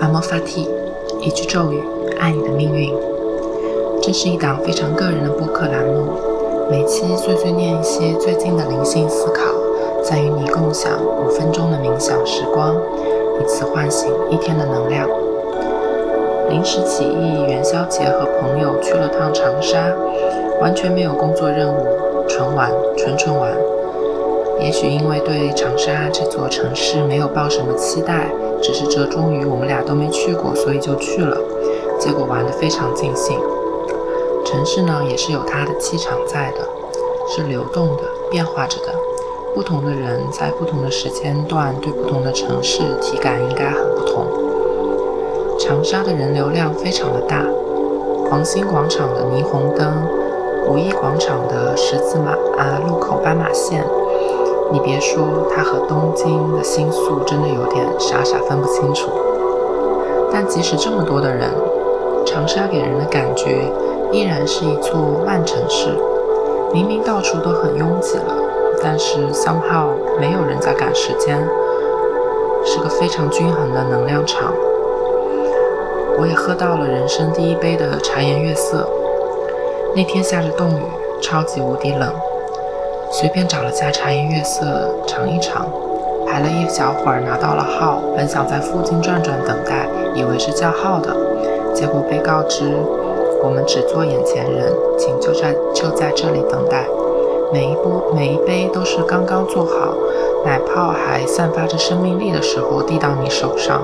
阿莫法蒂，一句咒语，爱你的命运。这是一档非常个人的播客栏目，每期碎碎念一些最近的灵性思考，再与你共享五分钟的冥想时光，以此唤醒一天的能量。临时起意，元宵节和朋友去了趟长沙，完全没有工作任务，纯玩，纯纯玩。也许因为对长沙这座城市没有抱什么期待，只是折中于我们俩都没去过，所以就去了。结果玩得非常尽兴。城市呢，也是有它的气场在的，是流动的、变化着的。不同的人在不同的时间段对不同的城市体感应该很不同。长沙的人流量非常的大，黄兴广场的霓虹灯，五一广场的十字马啊路口斑马线。你别说，它和东京的新宿真的有点傻傻分不清楚。但即使这么多的人，长沙给人的感觉依然是一座慢城市。明明到处都很拥挤了，但是 somehow 没有人在赶时间，是个非常均衡的能量场。我也喝到了人生第一杯的茶颜悦色。那天下着冻雨，超级无敌冷。随便找了家茶颜悦色尝一尝，排了一小会儿拿到了号，本想在附近转转等待，以为是叫号的，结果被告知我们只做眼前人，请就在就在这里等待。每一波每一杯都是刚刚做好，奶泡还散发着生命力的时候递到你手上，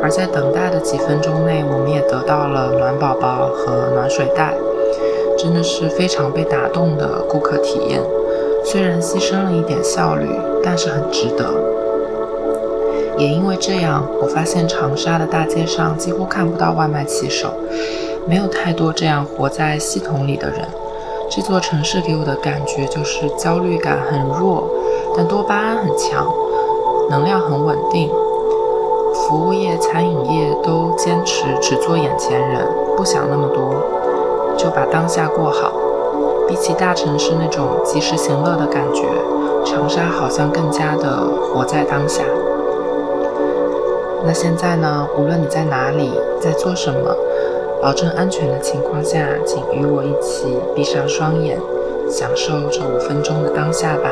而在等待的几分钟内，我们也得到了暖宝宝和暖水袋，真的是非常被打动的顾客体验。虽然牺牲了一点效率，但是很值得。也因为这样，我发现长沙的大街上几乎看不到外卖骑手，没有太多这样活在系统里的人。这座城市给我的感觉就是焦虑感很弱，但多巴胺很强，能量很稳定。服务业、餐饮业都坚持只做眼前人，不想那么多，就把当下过好。比起大城市那种及时行乐的感觉，长沙好像更加的活在当下。那现在呢？无论你在哪里，在做什么，保证安全的情况下，请与我一起闭上双眼，享受这五分钟的当下吧。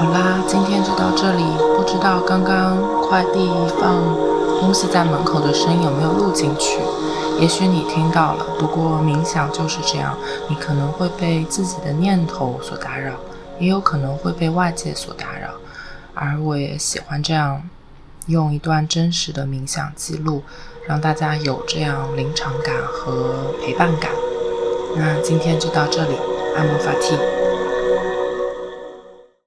好啦，今天就到这里，不知道刚刚快递放东西在门口的声音有没有录进去？也许你听到了。不过冥想就是这样，你可能会被自己的念头所打扰，也有可能会被外界所打扰。而我也喜欢这样，用一段真实的冥想记录，让大家有这样临场感和陪伴感。那今天就到这里，阿摩法提。